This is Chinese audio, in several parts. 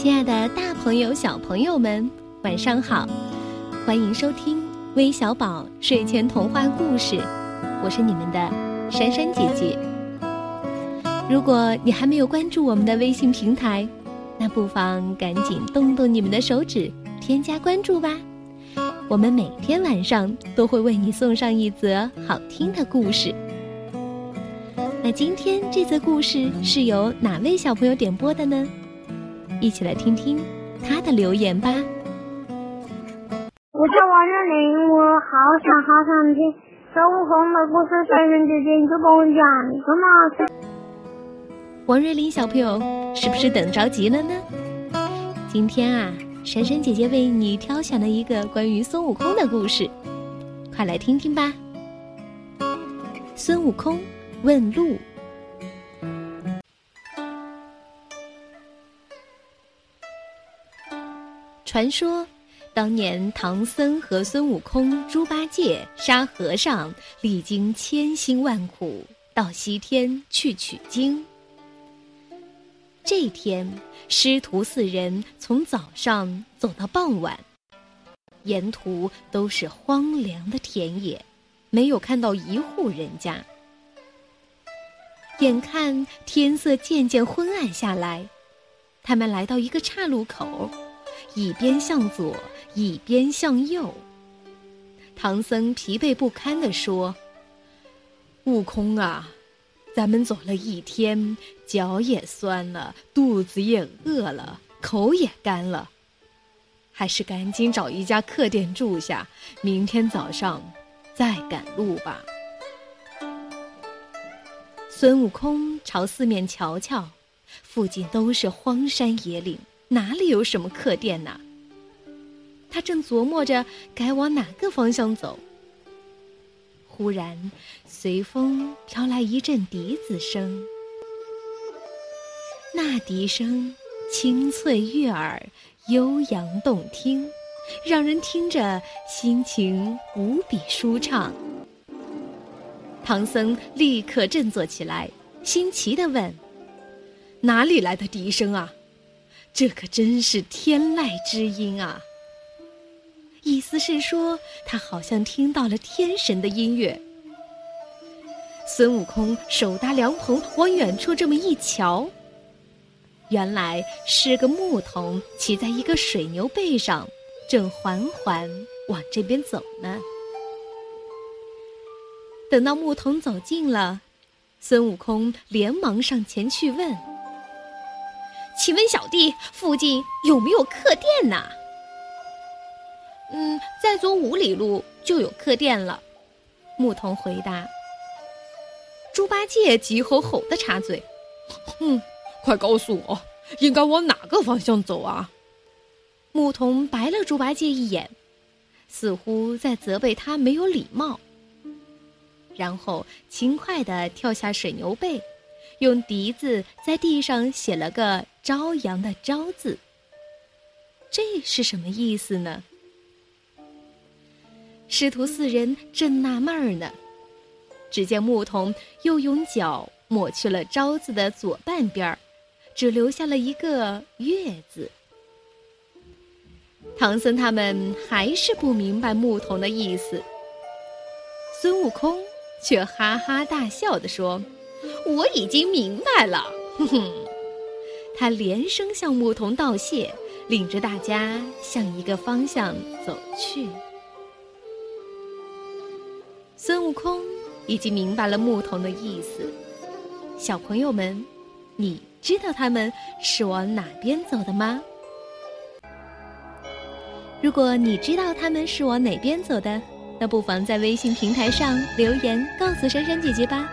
亲爱的，大朋友、小朋友们，晚上好！欢迎收听微小宝睡前童话故事，我是你们的珊珊姐姐。如果你还没有关注我们的微信平台，那不妨赶紧动动你们的手指，添加关注吧。我们每天晚上都会为你送上一则好听的故事。那今天这则故事是由哪位小朋友点播的呢？一起来听听他的留言吧。我叫王瑞玲，我好想好想听孙悟空的故事，珊珊姐姐你就跟我讲一个嘛。王瑞林小朋友，是不是等着急了呢？今天啊，珊珊姐姐为你挑选了一个关于孙悟空的故事，快来听听吧。孙悟空问路。传说，当年唐僧和孙悟空、猪八戒、沙和尚历经千辛万苦，到西天去取经。这天，师徒四人从早上走到傍晚，沿途都是荒凉的田野，没有看到一户人家。眼看天色渐渐昏暗下来，他们来到一个岔路口。一边向左，一边向右。唐僧疲惫不堪地说：“悟空啊，咱们走了一天，脚也酸了，肚子也饿了，口也干了，还是赶紧找一家客店住下，明天早上再赶路吧。”孙悟空朝四面瞧瞧，附近都是荒山野岭。哪里有什么客店呢？他正琢磨着该往哪个方向走。忽然，随风飘来一阵笛子声，那笛声清脆悦耳，悠扬动听，让人听着心情无比舒畅。唐僧立刻振作起来，新奇地问：“哪里来的笛声啊？”这可真是天籁之音啊！意思是说，他好像听到了天神的音乐。孙悟空手搭凉棚，往远处这么一瞧，原来是个牧童骑在一个水牛背上，正缓缓往这边走呢。等到牧童走近了，孙悟空连忙上前去问。请问小弟，附近有没有客店呐？嗯，再走五里路就有客店了。牧童回答。猪八戒急吼吼的插嘴：“哼，快告诉我，应该往哪个方向走啊？”牧童白了猪八戒一眼，似乎在责备他没有礼貌，然后轻快地跳下水牛背。用笛子在地上写了个“朝阳”的“朝”字，这是什么意思呢？师徒四人正纳闷儿呢，只见牧童又用脚抹去了“朝”字的左半边儿，只留下了一个“月”字。唐僧他们还是不明白牧童的意思，孙悟空却哈哈大笑的说。我已经明白了，哼哼。他连声向牧童道谢，领着大家向一个方向走去。孙悟空已经明白了牧童的意思。小朋友们，你知道他们是往哪边走的吗？如果你知道他们是往哪边走的，那不妨在微信平台上留言告诉珊珊姐姐吧。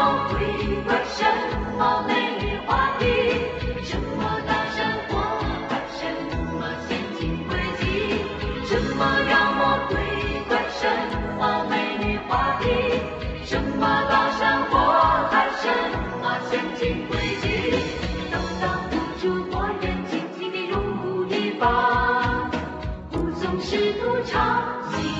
妖魔鬼怪什么美女话题什么刀山火海什么陷阱诡计什么妖魔鬼怪什么美女话题什么刀山火海什么陷阱诡计都挡不住火眼金睛的如意棒护送师徒朝西